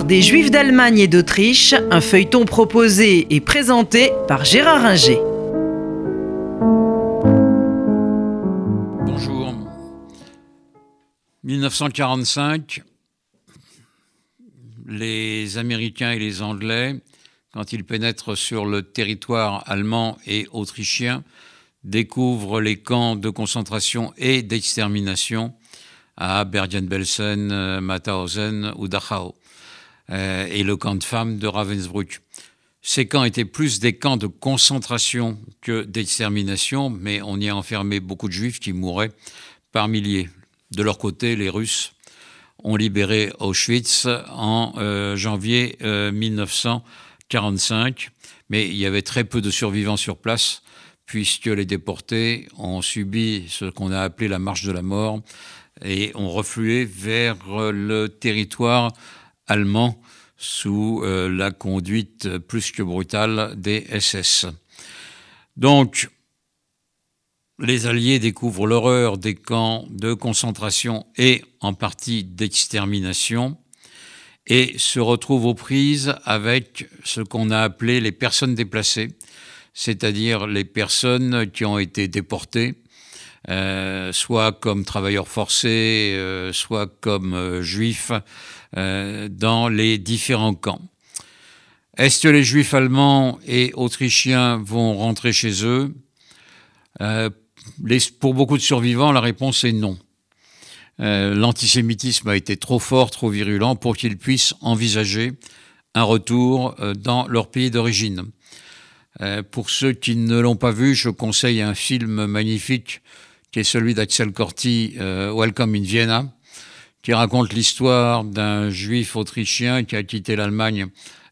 Des Juifs d'Allemagne et d'Autriche, un feuilleton proposé et présenté par Gérard Inger. Bonjour. 1945, les Américains et les Anglais, quand ils pénètrent sur le territoire allemand et autrichien, découvrent les camps de concentration et d'extermination à Bergen-Belsen, Mauthausen ou Dachau, euh, et le camp de femmes de Ravensbrück. Ces camps étaient plus des camps de concentration que d'extermination, mais on y a enfermé beaucoup de juifs qui mouraient par milliers. De leur côté, les Russes ont libéré Auschwitz en euh, janvier 1945, euh, mais il y avait très peu de survivants sur place, puisque les déportés ont subi ce qu'on a appelé la marche de la mort, et ont reflué vers le territoire allemand sous euh, la conduite plus que brutale des SS. Donc, les Alliés découvrent l'horreur des camps de concentration et en partie d'extermination et se retrouvent aux prises avec ce qu'on a appelé les personnes déplacées, c'est-à-dire les personnes qui ont été déportées euh, soit comme travailleurs forcés, euh, soit comme euh, juifs, dans les différents camps. Est-ce que les juifs allemands et autrichiens vont rentrer chez eux? Pour beaucoup de survivants, la réponse est non. L'antisémitisme a été trop fort, trop virulent pour qu'ils puissent envisager un retour dans leur pays d'origine. Pour ceux qui ne l'ont pas vu, je conseille un film magnifique qui est celui d'Axel Corti, euh, Welcome in Vienna, qui raconte l'histoire d'un juif autrichien qui a quitté l'Allemagne,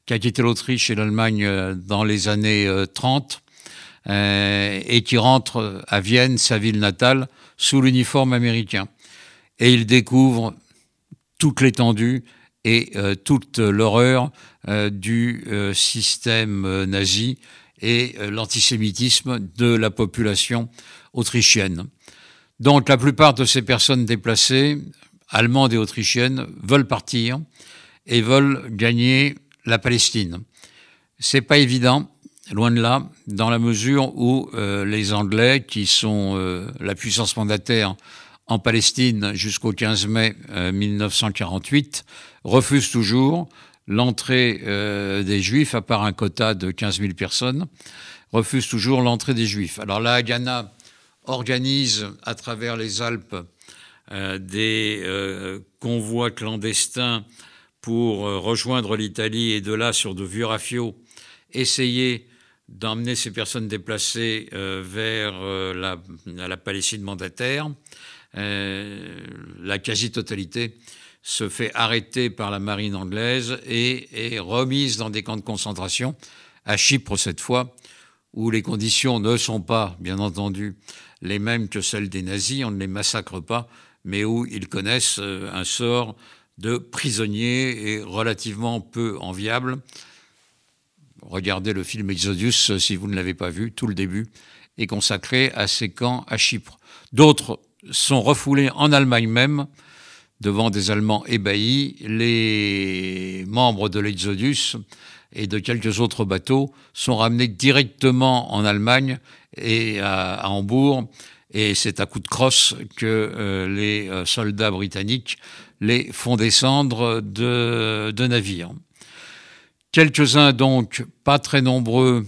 qui a quitté l'Autriche et l'Allemagne euh, dans les années 30 euh, et qui rentre à Vienne, sa ville natale, sous l'uniforme américain. Et il découvre toute l'étendue et toute l'horreur du système nazi et l'antisémitisme de la population autrichienne. Donc la plupart de ces personnes déplacées, allemandes et autrichiennes, veulent partir et veulent gagner la Palestine. C'est pas évident, loin de là, dans la mesure où euh, les Anglais, qui sont euh, la puissance mandataire en Palestine jusqu'au 15 mai 1948, euh, refusent toujours l'entrée des Juifs, à part un quota de 15 000 personnes, refusent toujours l'entrée des Juifs. Alors la Haganah organise à travers les Alpes euh, des euh, convois clandestins pour euh, rejoindre l'Italie et de là, sur de vieux rafiaux, essayer d'emmener ces personnes déplacées vers la, Palestine mandataire. la quasi-totalité se fait arrêter par la marine anglaise et est remise dans des camps de concentration, à Chypre cette fois, où les conditions ne sont pas, bien entendu, les mêmes que celles des nazis, on ne les massacre pas, mais où ils connaissent euh, un sort de prisonniers et relativement peu enviable. Regardez le film Exodus si vous ne l'avez pas vu, tout le début est consacré à ces camps à Chypre. D'autres sont refoulés en Allemagne même, devant des Allemands ébahis. Les membres de l'Exodus et de quelques autres bateaux sont ramenés directement en Allemagne et à, Hambourg. Et c'est à coup de crosse que euh, les euh, soldats britanniques les font descendre de, navires. Quelques-uns, donc, pas très nombreux,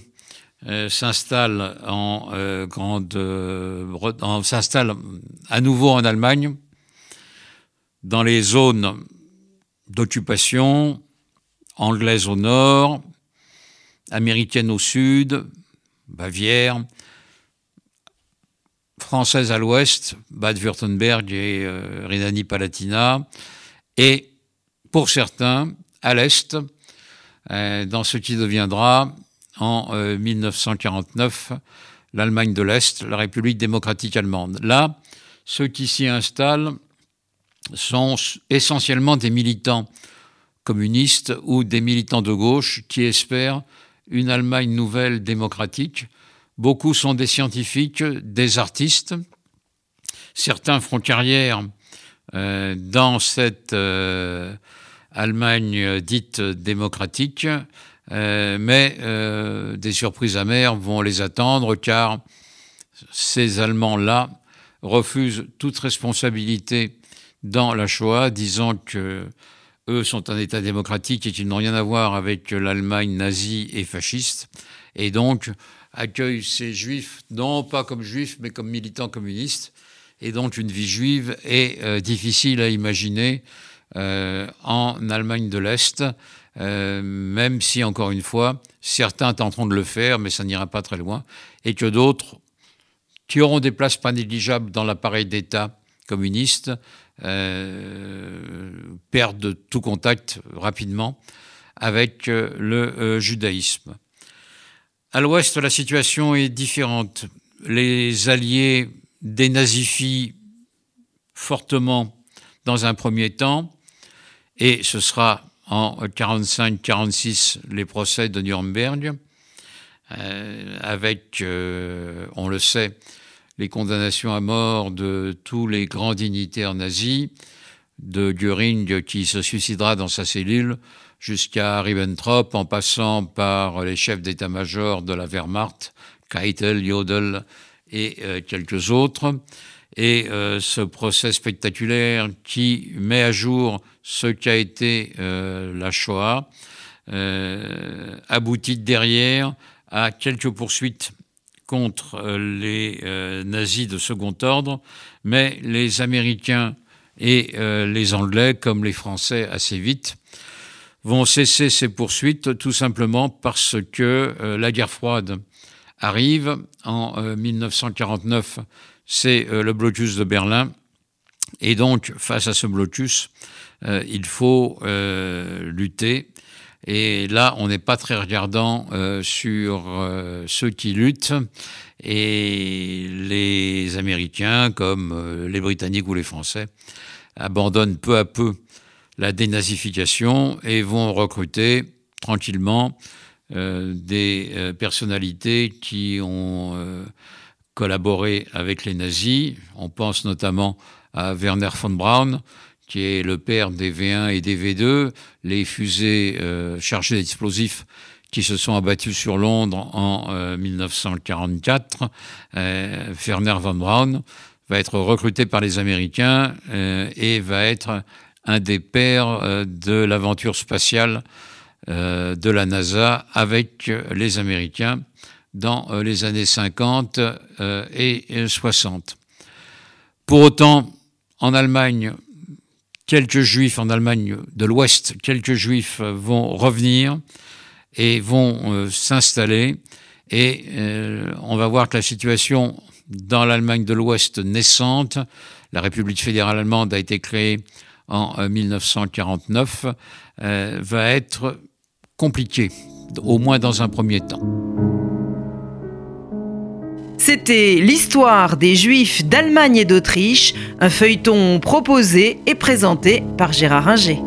euh, s'installent en grande, s'installent à nouveau en Allemagne, dans les zones d'occupation anglaise au nord, américaine au sud, Bavière, française à l'ouest, Bade-Württemberg et euh, Rhénanie-Palatinat, et pour certains, à l'est, euh, dans ce qui deviendra en 1949 euh, l'Allemagne de l'Est, la République démocratique allemande. Là, ceux qui s'y installent sont essentiellement des militants communistes ou des militants de gauche qui espèrent une Allemagne nouvelle démocratique. Beaucoup sont des scientifiques, des artistes. Certains feront carrière euh, dans cette euh, Allemagne dite démocratique, mais des surprises amères vont les attendre car ces Allemands-là refusent toute responsabilité dans la Shoah, disant que eux sont un État démocratique et qu'ils n'ont rien à voir avec l'Allemagne nazie et fasciste, et donc accueillent ces juifs, non pas comme juifs, mais comme militants communistes, et donc une vie juive est euh, difficile à imaginer euh, en Allemagne de l'Est, euh, même si, encore une fois, certains tenteront de le faire, mais ça n'ira pas très loin, et que d'autres, qui auront des places pas négligeables dans l'appareil d'État communiste, perdent tout contact rapidement avec euh, le euh, judaïsme. À l'ouest, la situation est différente. Les alliés dénazifient fortement dans un premier temps, et ce sera en 45-46 les procès de Nuremberg, avec, on le sait, les condamnations à mort de tous les grands dignitaires nazis, de Göring qui se suicidera dans sa cellule, jusqu'à Ribbentrop, en passant par les chefs d'état-major de la Wehrmacht, Keitel, Jodl et euh, quelques autres. Et euh, ce procès spectaculaire qui met à jour ce qu'a été euh, la Shoah aboutit derrière à quelques poursuites contre euh, les euh, nazis de second ordre, mais les Américains et euh, les Anglais, comme les Français assez vite, vont cesser ces poursuites tout simplement parce que la guerre froide arrive. En 1949, c'est le blocus de Berlin, et donc face à ce blocus, il faut lutter et là, on n'est pas très regardant euh, sur euh, ceux qui luttent. Et les Américains, comme euh, les Britanniques ou les Français, abandonnent peu à peu la dénazification et vont recruter tranquillement des personnalités qui ont collaboré avec les nazis. On pense notamment à Werner von Braun, qui est le père des V1 et des V2, les fusées euh, chargées d'explosifs qui se sont abattues sur Londres en 1944. Euh, euh, Werner von Braun va être recruté par les Américains et va être un des pères de l'aventure spatiale de la NASA avec les Américains dans les années 50 et 60. Pour autant, en Allemagne, quelques juifs en Allemagne de l'Ouest, quelques juifs vont revenir et vont euh, s'installer. Et euh, on va voir que la situation dans l'Allemagne de l'Ouest naissante, la République fédérale allemande a été créée en 1949, euh, va être compliquée, au moins dans un premier temps. C'était l'histoire des Juifs d'Allemagne et d'Autriche, un feuilleton proposé et présenté par Gérard Inger.